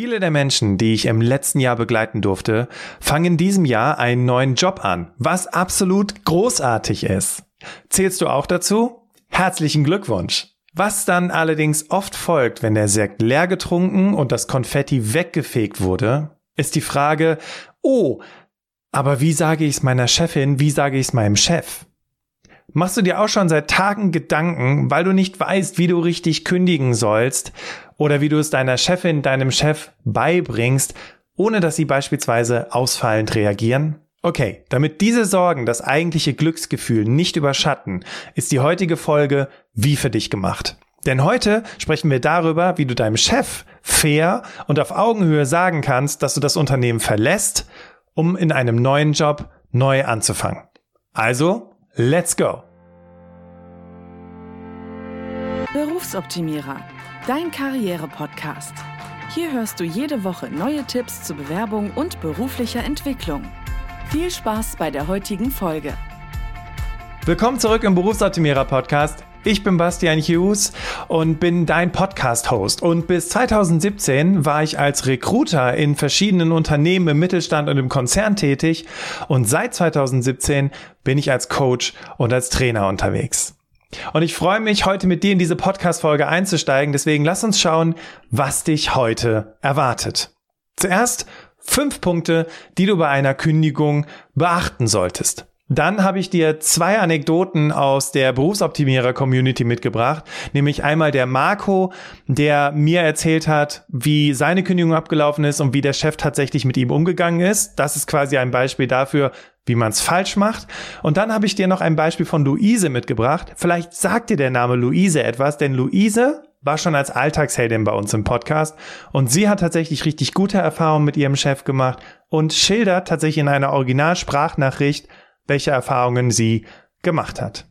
Viele der Menschen, die ich im letzten Jahr begleiten durfte, fangen in diesem Jahr einen neuen Job an, was absolut großartig ist. Zählst du auch dazu? Herzlichen Glückwunsch! Was dann allerdings oft folgt, wenn der Sekt leer getrunken und das Konfetti weggefegt wurde, ist die Frage, oh, aber wie sage ich es meiner Chefin, wie sage ich es meinem Chef? Machst du dir auch schon seit Tagen Gedanken, weil du nicht weißt, wie du richtig kündigen sollst oder wie du es deiner Chefin, deinem Chef beibringst, ohne dass sie beispielsweise ausfallend reagieren? Okay, damit diese Sorgen das eigentliche Glücksgefühl nicht überschatten, ist die heutige Folge wie für dich gemacht. Denn heute sprechen wir darüber, wie du deinem Chef fair und auf Augenhöhe sagen kannst, dass du das Unternehmen verlässt, um in einem neuen Job neu anzufangen. Also, let's go! Berufsoptimierer, dein Karriere-Podcast. Hier hörst du jede Woche neue Tipps zur Bewerbung und beruflicher Entwicklung. Viel Spaß bei der heutigen Folge. Willkommen zurück im Berufsoptimierer Podcast. Ich bin Bastian Hughes und bin dein Podcast-Host. Und bis 2017 war ich als Recruiter in verschiedenen Unternehmen im Mittelstand und im Konzern tätig. Und seit 2017 bin ich als Coach und als Trainer unterwegs. Und ich freue mich, heute mit dir in diese Podcast-Folge einzusteigen. Deswegen lass uns schauen, was dich heute erwartet. Zuerst fünf Punkte, die du bei einer Kündigung beachten solltest. Dann habe ich dir zwei Anekdoten aus der Berufsoptimierer-Community mitgebracht, nämlich einmal der Marco, der mir erzählt hat, wie seine Kündigung abgelaufen ist und wie der Chef tatsächlich mit ihm umgegangen ist. Das ist quasi ein Beispiel dafür, wie man es falsch macht. Und dann habe ich dir noch ein Beispiel von Luise mitgebracht. Vielleicht sagt dir der Name Luise etwas, denn Luise war schon als Alltagsheldin bei uns im Podcast und sie hat tatsächlich richtig gute Erfahrungen mit ihrem Chef gemacht und schildert tatsächlich in einer Originalsprachnachricht, welche Erfahrungen sie gemacht hat.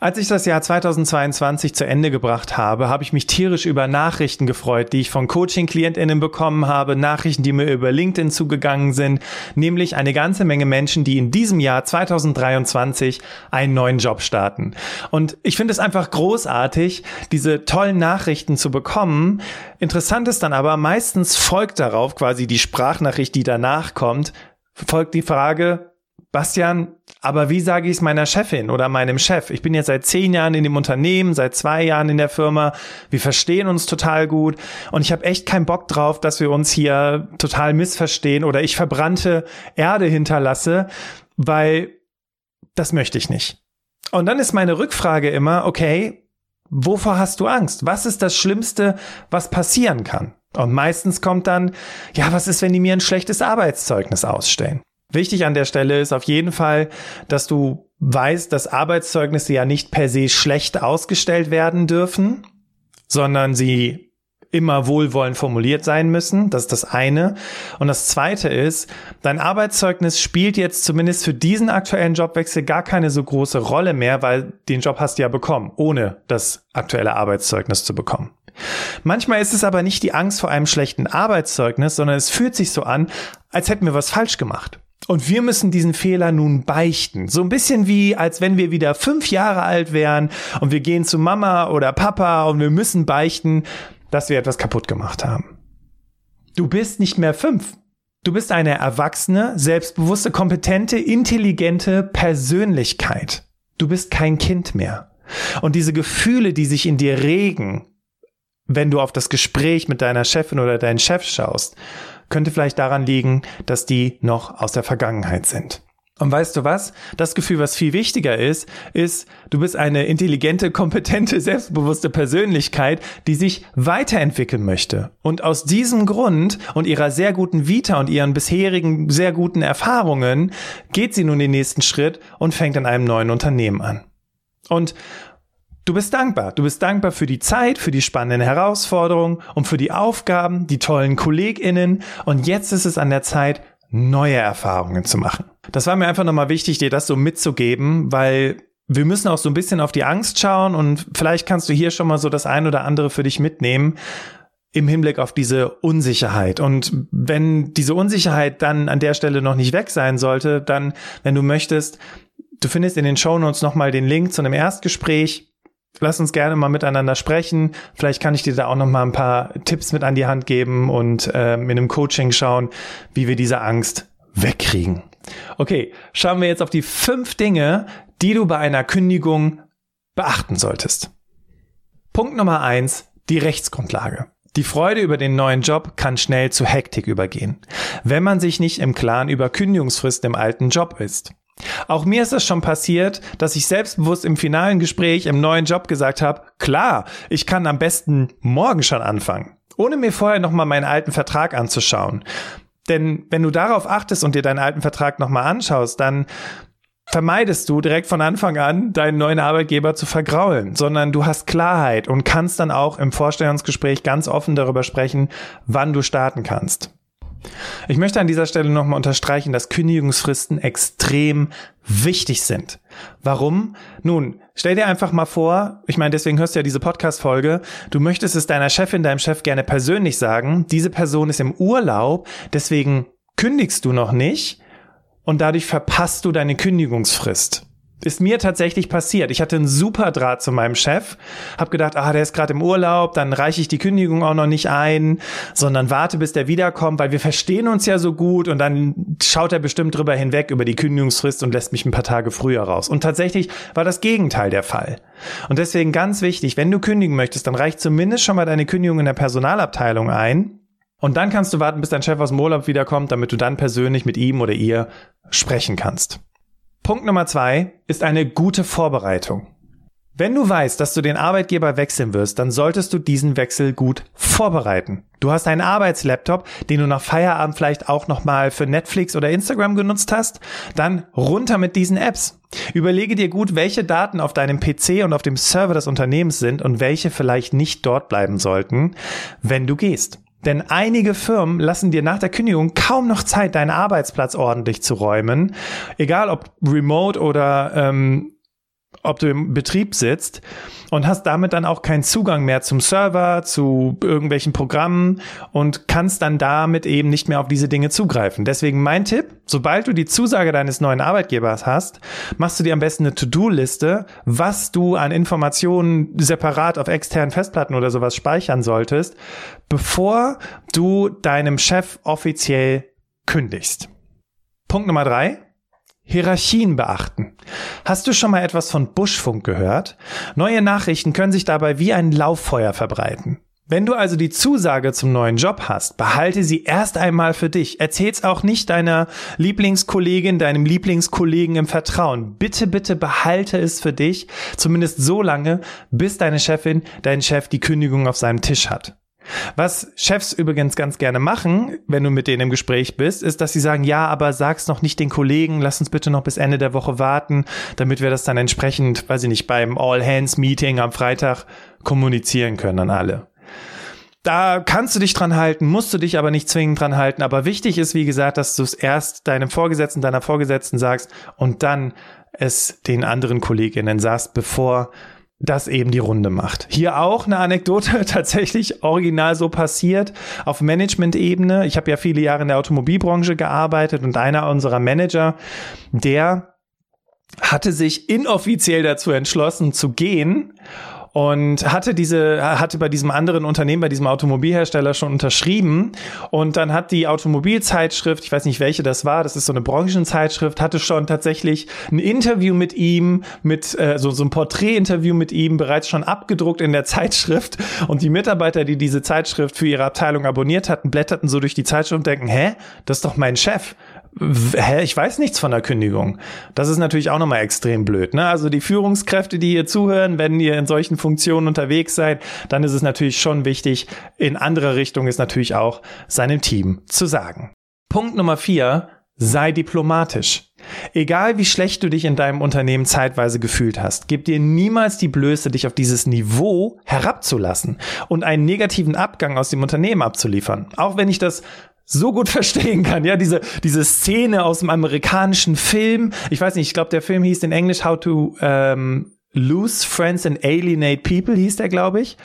Als ich das Jahr 2022 zu Ende gebracht habe, habe ich mich tierisch über Nachrichten gefreut, die ich von Coaching-KlientInnen bekommen habe, Nachrichten, die mir über LinkedIn zugegangen sind, nämlich eine ganze Menge Menschen, die in diesem Jahr 2023 einen neuen Job starten. Und ich finde es einfach großartig, diese tollen Nachrichten zu bekommen. Interessant ist dann aber, meistens folgt darauf quasi die Sprachnachricht, die danach kommt, folgt die Frage, Bastian, aber wie sage ich es meiner Chefin oder meinem Chef? Ich bin jetzt seit zehn Jahren in dem Unternehmen, seit zwei Jahren in der Firma. Wir verstehen uns total gut und ich habe echt keinen Bock drauf, dass wir uns hier total missverstehen oder ich verbrannte Erde hinterlasse, weil das möchte ich nicht. Und dann ist meine Rückfrage immer, okay, wovor hast du Angst? Was ist das Schlimmste, was passieren kann? Und meistens kommt dann, ja, was ist, wenn die mir ein schlechtes Arbeitszeugnis ausstellen? Wichtig an der Stelle ist auf jeden Fall, dass du weißt, dass Arbeitszeugnisse ja nicht per se schlecht ausgestellt werden dürfen, sondern sie immer wohlwollend formuliert sein müssen. Das ist das eine. Und das zweite ist, dein Arbeitszeugnis spielt jetzt zumindest für diesen aktuellen Jobwechsel gar keine so große Rolle mehr, weil den Job hast du ja bekommen, ohne das aktuelle Arbeitszeugnis zu bekommen. Manchmal ist es aber nicht die Angst vor einem schlechten Arbeitszeugnis, sondern es fühlt sich so an, als hätten wir was falsch gemacht. Und wir müssen diesen Fehler nun beichten. So ein bisschen wie, als wenn wir wieder fünf Jahre alt wären und wir gehen zu Mama oder Papa und wir müssen beichten, dass wir etwas kaputt gemacht haben. Du bist nicht mehr fünf. Du bist eine erwachsene, selbstbewusste, kompetente, intelligente Persönlichkeit. Du bist kein Kind mehr. Und diese Gefühle, die sich in dir regen, wenn du auf das Gespräch mit deiner Chefin oder deinen Chef schaust, könnte vielleicht daran liegen, dass die noch aus der Vergangenheit sind. Und weißt du was? Das Gefühl, was viel wichtiger ist, ist, du bist eine intelligente, kompetente, selbstbewusste Persönlichkeit, die sich weiterentwickeln möchte. Und aus diesem Grund und ihrer sehr guten Vita und ihren bisherigen sehr guten Erfahrungen geht sie nun den nächsten Schritt und fängt in einem neuen Unternehmen an. Und Du bist dankbar. Du bist dankbar für die Zeit, für die spannenden Herausforderungen und für die Aufgaben, die tollen KollegInnen. Und jetzt ist es an der Zeit, neue Erfahrungen zu machen. Das war mir einfach nochmal wichtig, dir das so mitzugeben, weil wir müssen auch so ein bisschen auf die Angst schauen und vielleicht kannst du hier schon mal so das ein oder andere für dich mitnehmen im Hinblick auf diese Unsicherheit. Und wenn diese Unsicherheit dann an der Stelle noch nicht weg sein sollte, dann, wenn du möchtest, du findest in den Show Notes nochmal den Link zu einem Erstgespräch lass uns gerne mal miteinander sprechen. Vielleicht kann ich dir da auch noch mal ein paar Tipps mit an die Hand geben und äh, in einem Coaching schauen, wie wir diese Angst wegkriegen. Okay, schauen wir jetzt auf die fünf Dinge, die du bei einer Kündigung beachten solltest. Punkt Nummer eins, die Rechtsgrundlage. Die Freude über den neuen Job kann schnell zu Hektik übergehen, wenn man sich nicht im Klaren über Kündigungsfristen im alten Job ist. Auch mir ist es schon passiert, dass ich selbstbewusst im finalen Gespräch im neuen Job gesagt habe, klar, ich kann am besten morgen schon anfangen, ohne mir vorher nochmal meinen alten Vertrag anzuschauen. Denn wenn du darauf achtest und dir deinen alten Vertrag nochmal anschaust, dann vermeidest du direkt von Anfang an, deinen neuen Arbeitgeber zu vergraulen, sondern du hast Klarheit und kannst dann auch im Vorstellungsgespräch ganz offen darüber sprechen, wann du starten kannst. Ich möchte an dieser Stelle nochmal unterstreichen, dass Kündigungsfristen extrem wichtig sind. Warum? Nun, stell dir einfach mal vor, ich meine, deswegen hörst du ja diese Podcast-Folge, du möchtest es deiner Chefin, deinem Chef gerne persönlich sagen, diese Person ist im Urlaub, deswegen kündigst du noch nicht und dadurch verpasst du deine Kündigungsfrist. Ist mir tatsächlich passiert. Ich hatte einen super Draht zu meinem Chef, habe gedacht, ah, der ist gerade im Urlaub, dann reiche ich die Kündigung auch noch nicht ein, sondern warte, bis der wiederkommt, weil wir verstehen uns ja so gut und dann schaut er bestimmt drüber hinweg über die Kündigungsfrist und lässt mich ein paar Tage früher raus. Und tatsächlich war das Gegenteil der Fall. Und deswegen ganz wichtig, wenn du kündigen möchtest, dann reicht zumindest schon mal deine Kündigung in der Personalabteilung ein. Und dann kannst du warten, bis dein Chef aus dem Urlaub wiederkommt, damit du dann persönlich mit ihm oder ihr sprechen kannst. Punkt Nummer zwei ist eine gute Vorbereitung. Wenn du weißt, dass du den Arbeitgeber wechseln wirst, dann solltest du diesen Wechsel gut vorbereiten. Du hast einen Arbeitslaptop, den du nach Feierabend vielleicht auch nochmal für Netflix oder Instagram genutzt hast, dann runter mit diesen Apps. Überlege dir gut, welche Daten auf deinem PC und auf dem Server des Unternehmens sind und welche vielleicht nicht dort bleiben sollten, wenn du gehst. Denn einige Firmen lassen dir nach der Kündigung kaum noch Zeit, deinen Arbeitsplatz ordentlich zu räumen. Egal ob remote oder ähm, ob du im Betrieb sitzt und hast damit dann auch keinen Zugang mehr zum Server, zu irgendwelchen Programmen und kannst dann damit eben nicht mehr auf diese Dinge zugreifen. Deswegen mein Tipp, sobald du die Zusage deines neuen Arbeitgebers hast, machst du dir am besten eine To-Do-Liste, was du an Informationen separat auf externen Festplatten oder sowas speichern solltest, bevor du deinem Chef offiziell kündigst. Punkt Nummer drei. Hierarchien beachten. Hast du schon mal etwas von Buschfunk gehört? Neue Nachrichten können sich dabei wie ein Lauffeuer verbreiten. Wenn du also die Zusage zum neuen Job hast, behalte sie erst einmal für dich. Erzähl's auch nicht deiner Lieblingskollegin, deinem Lieblingskollegen im Vertrauen. Bitte, bitte behalte es für dich, zumindest so lange, bis deine Chefin, dein Chef die Kündigung auf seinem Tisch hat. Was Chefs übrigens ganz gerne machen, wenn du mit denen im Gespräch bist, ist, dass sie sagen, ja, aber sag's noch nicht den Kollegen, lass uns bitte noch bis Ende der Woche warten, damit wir das dann entsprechend, weiß ich nicht, beim All-Hands-Meeting am Freitag kommunizieren können an alle. Da kannst du dich dran halten, musst du dich aber nicht zwingend dran halten. Aber wichtig ist, wie gesagt, dass du es erst deinem Vorgesetzten, deiner Vorgesetzten sagst und dann es den anderen Kolleginnen sagst, bevor das eben die Runde macht. Hier auch eine Anekdote tatsächlich original so passiert auf Management-Ebene. Ich habe ja viele Jahre in der Automobilbranche gearbeitet und einer unserer Manager, der hatte sich inoffiziell dazu entschlossen zu gehen und hatte diese hatte bei diesem anderen Unternehmen bei diesem Automobilhersteller schon unterschrieben und dann hat die Automobilzeitschrift ich weiß nicht welche das war das ist so eine Branchenzeitschrift hatte schon tatsächlich ein Interview mit ihm mit äh, so so ein Porträtinterview mit ihm bereits schon abgedruckt in der Zeitschrift und die Mitarbeiter die diese Zeitschrift für ihre Abteilung abonniert hatten blätterten so durch die Zeitschrift und denken hä das ist doch mein Chef hä, ich weiß nichts von der Kündigung. Das ist natürlich auch nochmal extrem blöd. Ne? Also die Führungskräfte, die hier zuhören, wenn ihr in solchen Funktionen unterwegs seid, dann ist es natürlich schon wichtig, in andere Richtung ist natürlich auch seinem Team zu sagen. Punkt Nummer vier, sei diplomatisch. Egal wie schlecht du dich in deinem Unternehmen zeitweise gefühlt hast, gib dir niemals die Blöße, dich auf dieses Niveau herabzulassen und einen negativen Abgang aus dem Unternehmen abzuliefern. Auch wenn ich das so gut verstehen kann. Ja, diese, diese Szene aus dem amerikanischen Film. Ich weiß nicht, ich glaube, der Film hieß in Englisch How to ähm, Lose Friends and Alienate People, hieß der, glaube ich.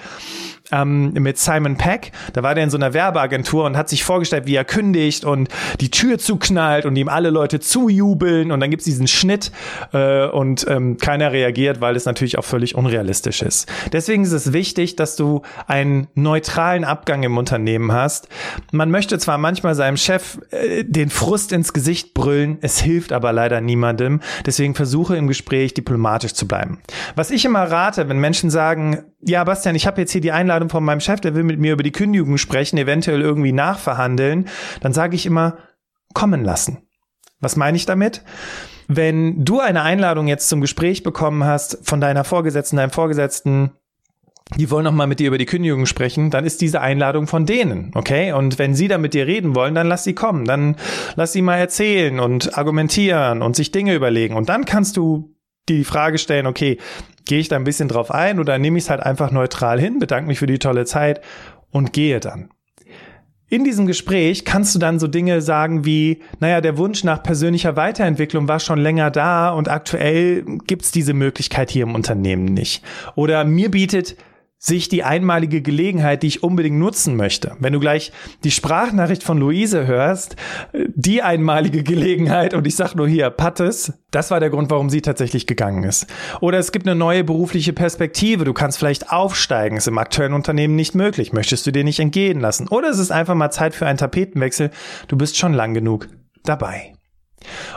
Ähm, mit Simon Peck. Da war der in so einer Werbeagentur und hat sich vorgestellt, wie er kündigt und die Tür zuknallt und ihm alle Leute zujubeln und dann gibt's diesen Schnitt äh, und ähm, keiner reagiert, weil es natürlich auch völlig unrealistisch ist. Deswegen ist es wichtig, dass du einen neutralen Abgang im Unternehmen hast. Man möchte zwar manchmal seinem Chef äh, den Frust ins Gesicht brüllen, es hilft aber leider niemandem. Deswegen versuche im Gespräch diplomatisch zu bleiben. Was ich immer rate, wenn Menschen sagen, ja, Bastian, ich habe jetzt hier die Einladung von meinem Chef, der will mit mir über die Kündigung sprechen, eventuell irgendwie nachverhandeln, dann sage ich immer, kommen lassen. Was meine ich damit? Wenn du eine Einladung jetzt zum Gespräch bekommen hast von deiner Vorgesetzten, deinem Vorgesetzten, die wollen noch mal mit dir über die Kündigung sprechen, dann ist diese Einladung von denen, okay? Und wenn sie dann mit dir reden wollen, dann lass sie kommen, dann lass sie mal erzählen und argumentieren und sich Dinge überlegen und dann kannst du dir die Frage stellen, okay, gehe ich da ein bisschen drauf ein oder nehme ich es halt einfach neutral hin, bedanke mich für die tolle Zeit und gehe dann. In diesem Gespräch kannst du dann so Dinge sagen wie, naja, der Wunsch nach persönlicher Weiterentwicklung war schon länger da und aktuell gibt's diese Möglichkeit hier im Unternehmen nicht. Oder mir bietet sich die einmalige Gelegenheit, die ich unbedingt nutzen möchte. Wenn du gleich die Sprachnachricht von Luise hörst, die einmalige Gelegenheit und ich sag nur hier, Pattes, das war der Grund, warum sie tatsächlich gegangen ist. Oder es gibt eine neue berufliche Perspektive, du kannst vielleicht aufsteigen, ist im aktuellen Unternehmen nicht möglich, möchtest du dir nicht entgehen lassen. Oder es ist einfach mal Zeit für einen Tapetenwechsel, du bist schon lang genug dabei.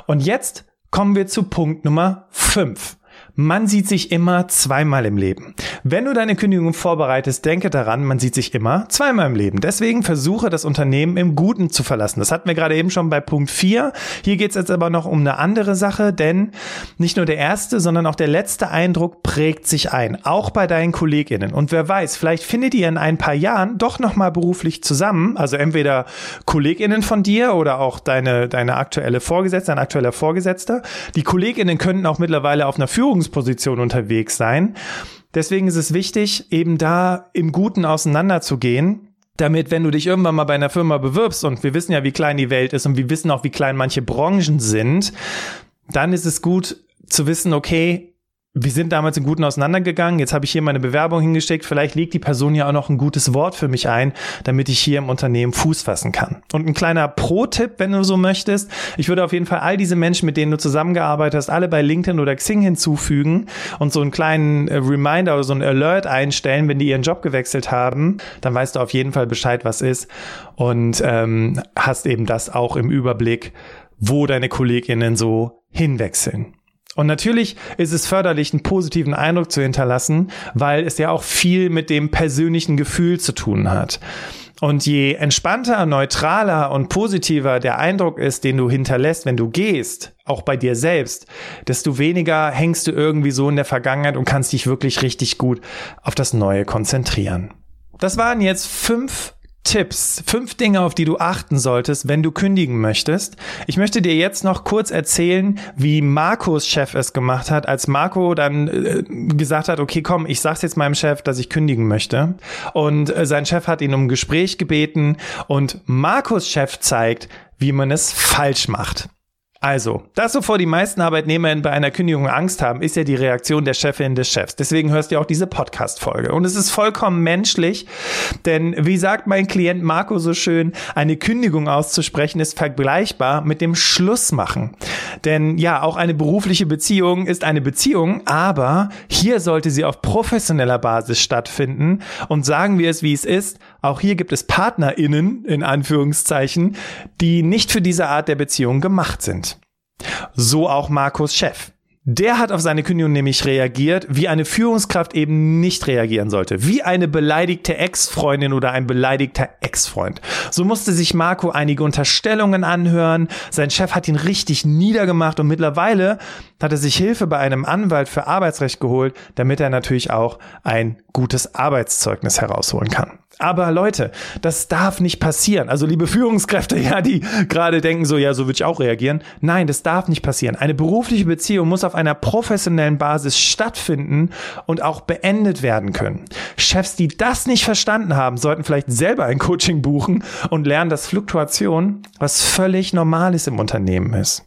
Und jetzt kommen wir zu Punkt Nummer 5. Man sieht sich immer zweimal im Leben. Wenn du deine Kündigung vorbereitest, denke daran, man sieht sich immer zweimal im Leben. Deswegen versuche das Unternehmen im Guten zu verlassen. Das hatten wir gerade eben schon bei Punkt 4. Hier geht es jetzt aber noch um eine andere Sache, denn nicht nur der erste, sondern auch der letzte Eindruck prägt sich ein, auch bei deinen KollegInnen. Und wer weiß, vielleicht findet ihr in ein paar Jahren doch nochmal beruflich zusammen, also entweder KollegInnen von dir oder auch deine, deine aktuelle Vorgesetzte, dein aktueller Vorgesetzter. Die KollegInnen könnten auch mittlerweile auf einer Führung Führungsposition unterwegs sein. Deswegen ist es wichtig, eben da im Guten auseinanderzugehen damit, wenn du dich irgendwann mal bei einer Firma bewirbst, und wir wissen ja, wie klein die Welt ist und wir wissen auch, wie klein manche Branchen sind, dann ist es gut zu wissen, okay, wir sind damals in Guten auseinandergegangen. Jetzt habe ich hier meine Bewerbung hingesteckt. Vielleicht legt die Person ja auch noch ein gutes Wort für mich ein, damit ich hier im Unternehmen Fuß fassen kann. Und ein kleiner Pro-Tipp, wenn du so möchtest. Ich würde auf jeden Fall all diese Menschen, mit denen du zusammengearbeitet hast, alle bei LinkedIn oder Xing hinzufügen und so einen kleinen äh, Reminder oder so einen Alert einstellen, wenn die ihren Job gewechselt haben. Dann weißt du auf jeden Fall Bescheid, was ist und ähm, hast eben das auch im Überblick, wo deine KollegInnen so hinwechseln. Und natürlich ist es förderlich, einen positiven Eindruck zu hinterlassen, weil es ja auch viel mit dem persönlichen Gefühl zu tun hat. Und je entspannter, neutraler und positiver der Eindruck ist, den du hinterlässt, wenn du gehst, auch bei dir selbst, desto weniger hängst du irgendwie so in der Vergangenheit und kannst dich wirklich richtig gut auf das Neue konzentrieren. Das waren jetzt fünf Tipps, fünf Dinge, auf die du achten solltest, wenn du kündigen möchtest. Ich möchte dir jetzt noch kurz erzählen, wie Marcos Chef es gemacht hat, als Marco dann äh, gesagt hat, okay, komm, ich sag's jetzt meinem Chef, dass ich kündigen möchte. Und äh, sein Chef hat ihn um ein Gespräch gebeten und Marcos Chef zeigt, wie man es falsch macht. Also, das, wovor die meisten ArbeitnehmerInnen bei einer Kündigung Angst haben, ist ja die Reaktion der Chefin des Chefs. Deswegen hörst du auch diese Podcast-Folge. Und es ist vollkommen menschlich, denn wie sagt mein Klient Marco so schön, eine Kündigung auszusprechen ist vergleichbar mit dem Schlussmachen. Denn ja, auch eine berufliche Beziehung ist eine Beziehung, aber hier sollte sie auf professioneller Basis stattfinden. Und sagen wir es, wie es ist, auch hier gibt es PartnerInnen, in Anführungszeichen, die nicht für diese Art der Beziehung gemacht sind. So auch Markus Chef. Der hat auf seine Kündigung nämlich reagiert, wie eine Führungskraft eben nicht reagieren sollte. Wie eine beleidigte Ex-Freundin oder ein beleidigter Ex-Freund. So musste sich Marco einige Unterstellungen anhören. Sein Chef hat ihn richtig niedergemacht und mittlerweile hat er sich Hilfe bei einem Anwalt für Arbeitsrecht geholt, damit er natürlich auch ein gutes Arbeitszeugnis herausholen kann. Aber Leute, das darf nicht passieren. Also liebe Führungskräfte, ja, die gerade denken so, ja, so würde ich auch reagieren. Nein, das darf nicht passieren. Eine berufliche Beziehung muss auf einer professionellen Basis stattfinden und auch beendet werden können. Chefs, die das nicht verstanden haben, sollten vielleicht selber ein Coaching buchen und lernen, dass Fluktuation was völlig Normales im Unternehmen ist.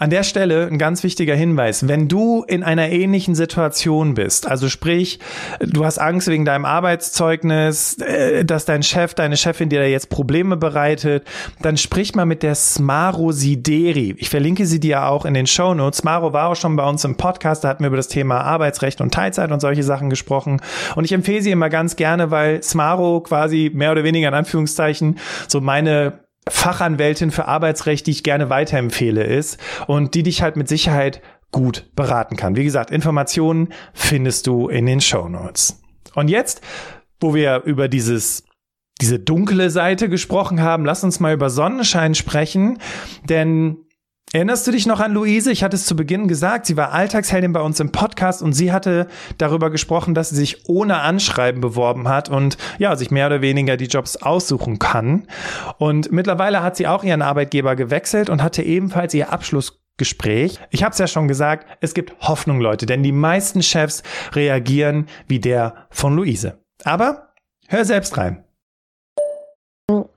An der Stelle ein ganz wichtiger Hinweis. Wenn du in einer ähnlichen Situation bist, also sprich, du hast Angst wegen deinem Arbeitszeugnis, äh, dass dein Chef, deine Chefin dir da jetzt Probleme bereitet, dann sprich mal mit der Smaro Sideri. Ich verlinke sie dir auch in den Show Notes. Smaro war auch schon bei uns im Podcast, da hatten wir über das Thema Arbeitsrecht und Teilzeit und solche Sachen gesprochen. Und ich empfehle sie immer ganz gerne, weil Smaro quasi mehr oder weniger in Anführungszeichen so meine Fachanwältin für Arbeitsrecht, die ich gerne weiterempfehle, ist und die dich halt mit Sicherheit gut beraten kann. Wie gesagt, Informationen findest du in den Show Notes. Und jetzt, wo wir über dieses diese dunkle Seite gesprochen haben, lass uns mal über Sonnenschein sprechen, denn Erinnerst du dich noch an Luise? Ich hatte es zu Beginn gesagt, sie war Alltagsheldin bei uns im Podcast und sie hatte darüber gesprochen, dass sie sich ohne Anschreiben beworben hat und ja, sich mehr oder weniger die Jobs aussuchen kann. Und mittlerweile hat sie auch ihren Arbeitgeber gewechselt und hatte ebenfalls ihr Abschlussgespräch. Ich habe es ja schon gesagt, es gibt Hoffnung, Leute, denn die meisten Chefs reagieren wie der von Luise. Aber hör selbst rein.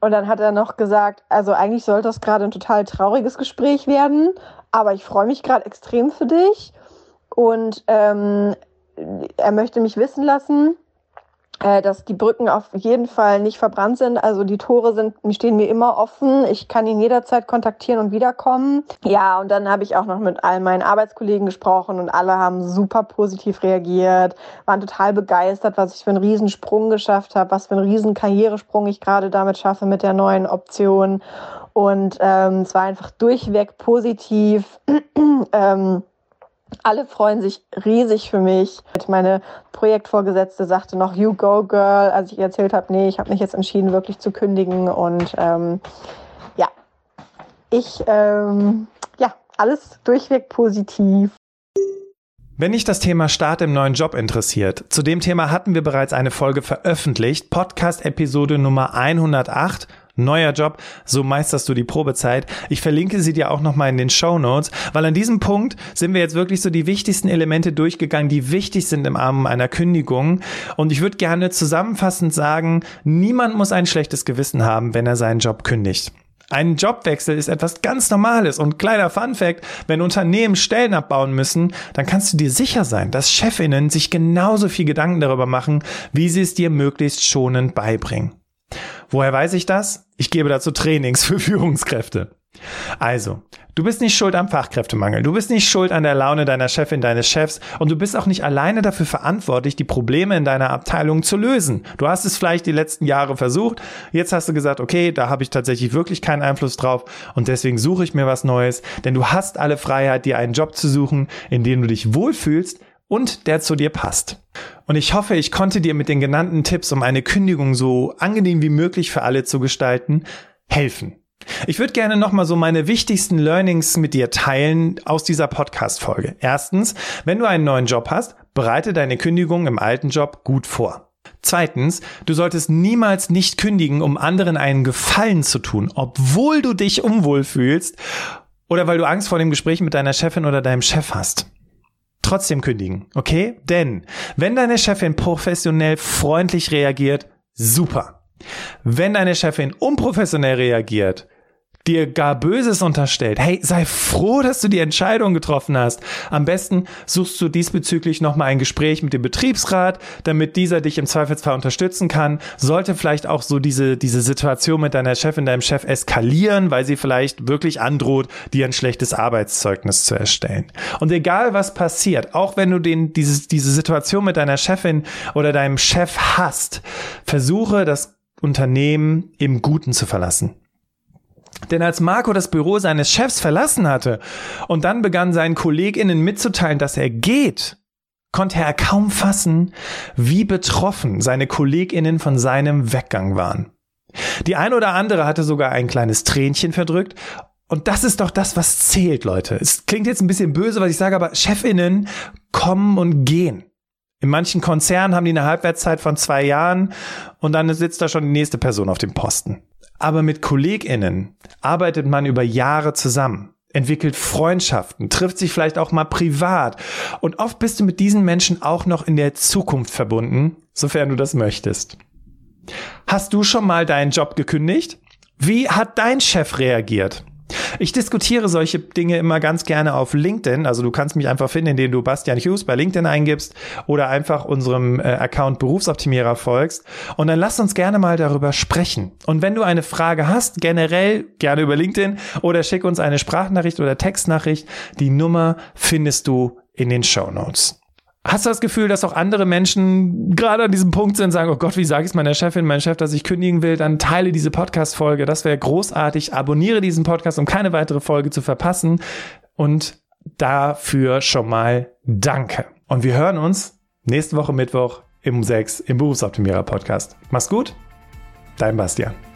Und dann hat er noch gesagt, also eigentlich sollte das gerade ein total trauriges Gespräch werden, aber ich freue mich gerade extrem für dich. Und ähm, er möchte mich wissen lassen, dass die Brücken auf jeden Fall nicht verbrannt sind. Also die Tore sind, stehen mir immer offen. Ich kann ihn jederzeit kontaktieren und wiederkommen. Ja, und dann habe ich auch noch mit all meinen Arbeitskollegen gesprochen und alle haben super positiv reagiert, waren total begeistert, was ich für einen Riesensprung geschafft habe, was für einen riesen Karrieresprung ich gerade damit schaffe mit der neuen Option. Und ähm, es war einfach durchweg positiv. ähm, alle freuen sich riesig für mich. Meine Projektvorgesetzte sagte noch, you go girl, als ich ihr erzählt habe, nee, ich habe mich jetzt entschieden, wirklich zu kündigen. Und ähm, ja, ich, ähm, ja, alles durchweg positiv. Wenn dich das Thema Start im neuen Job interessiert, zu dem Thema hatten wir bereits eine Folge veröffentlicht, Podcast-Episode Nummer 108 neuer Job, so meisterst du die Probezeit. Ich verlinke sie dir auch nochmal in den Show Notes, weil an diesem Punkt sind wir jetzt wirklich so die wichtigsten Elemente durchgegangen, die wichtig sind im Rahmen einer Kündigung. Und ich würde gerne zusammenfassend sagen, niemand muss ein schlechtes Gewissen haben, wenn er seinen Job kündigt. Ein Jobwechsel ist etwas ganz Normales und kleiner Fun Fact, wenn Unternehmen Stellen abbauen müssen, dann kannst du dir sicher sein, dass Chefinnen sich genauso viel Gedanken darüber machen, wie sie es dir möglichst schonend beibringen. Woher weiß ich das? Ich gebe dazu Trainings für Führungskräfte. Also, du bist nicht schuld am Fachkräftemangel, du bist nicht schuld an der Laune deiner Chefin, deines Chefs. Und du bist auch nicht alleine dafür verantwortlich, die Probleme in deiner Abteilung zu lösen. Du hast es vielleicht die letzten Jahre versucht, jetzt hast du gesagt, okay, da habe ich tatsächlich wirklich keinen Einfluss drauf. Und deswegen suche ich mir was Neues, denn du hast alle Freiheit, dir einen Job zu suchen, in dem du dich wohlfühlst und der zu dir passt. Und ich hoffe, ich konnte dir mit den genannten Tipps, um eine Kündigung so angenehm wie möglich für alle zu gestalten, helfen. Ich würde gerne nochmal so meine wichtigsten Learnings mit dir teilen aus dieser Podcast-Folge. Erstens, wenn du einen neuen Job hast, bereite deine Kündigung im alten Job gut vor. Zweitens, du solltest niemals nicht kündigen, um anderen einen Gefallen zu tun, obwohl du dich unwohl fühlst oder weil du Angst vor dem Gespräch mit deiner Chefin oder deinem Chef hast trotzdem kündigen, okay? Denn wenn deine Chefin professionell freundlich reagiert, super. Wenn deine Chefin unprofessionell reagiert, dir gar Böses unterstellt, hey, sei froh, dass du die Entscheidung getroffen hast. Am besten suchst du diesbezüglich nochmal ein Gespräch mit dem Betriebsrat, damit dieser dich im Zweifelsfall unterstützen kann. Sollte vielleicht auch so diese, diese Situation mit deiner Chefin, deinem Chef eskalieren, weil sie vielleicht wirklich androht, dir ein schlechtes Arbeitszeugnis zu erstellen. Und egal was passiert, auch wenn du den, dieses, diese Situation mit deiner Chefin oder deinem Chef hast, versuche das Unternehmen im Guten zu verlassen. Denn als Marco das Büro seines Chefs verlassen hatte und dann begann seinen Kolleginnen mitzuteilen, dass er geht, konnte er kaum fassen, wie betroffen seine Kolleginnen von seinem Weggang waren. Die ein oder andere hatte sogar ein kleines Tränchen verdrückt und das ist doch das, was zählt, Leute. Es klingt jetzt ein bisschen böse, was ich sage, aber Chefinnen kommen und gehen. In manchen Konzernen haben die eine Halbwertszeit von zwei Jahren und dann sitzt da schon die nächste Person auf dem Posten. Aber mit KollegInnen arbeitet man über Jahre zusammen, entwickelt Freundschaften, trifft sich vielleicht auch mal privat. Und oft bist du mit diesen Menschen auch noch in der Zukunft verbunden, sofern du das möchtest. Hast du schon mal deinen Job gekündigt? Wie hat dein Chef reagiert? Ich diskutiere solche Dinge immer ganz gerne auf LinkedIn. Also du kannst mich einfach finden, indem du Bastian Hughes bei LinkedIn eingibst oder einfach unserem äh, Account Berufsoptimierer folgst. Und dann lass uns gerne mal darüber sprechen. Und wenn du eine Frage hast, generell gerne über LinkedIn oder schick uns eine Sprachnachricht oder Textnachricht. Die Nummer findest du in den Show Notes. Hast du das Gefühl, dass auch andere Menschen gerade an diesem Punkt sind, sagen, oh Gott, wie sage ich es meiner Chefin, meinem Chef, dass ich kündigen will, dann teile diese Podcast-Folge. Das wäre großartig. Abonniere diesen Podcast, um keine weitere Folge zu verpassen. Und dafür schon mal danke. Und wir hören uns nächste Woche Mittwoch im 6 im Berufsoptimierer Podcast. Mach's gut. Dein Bastian.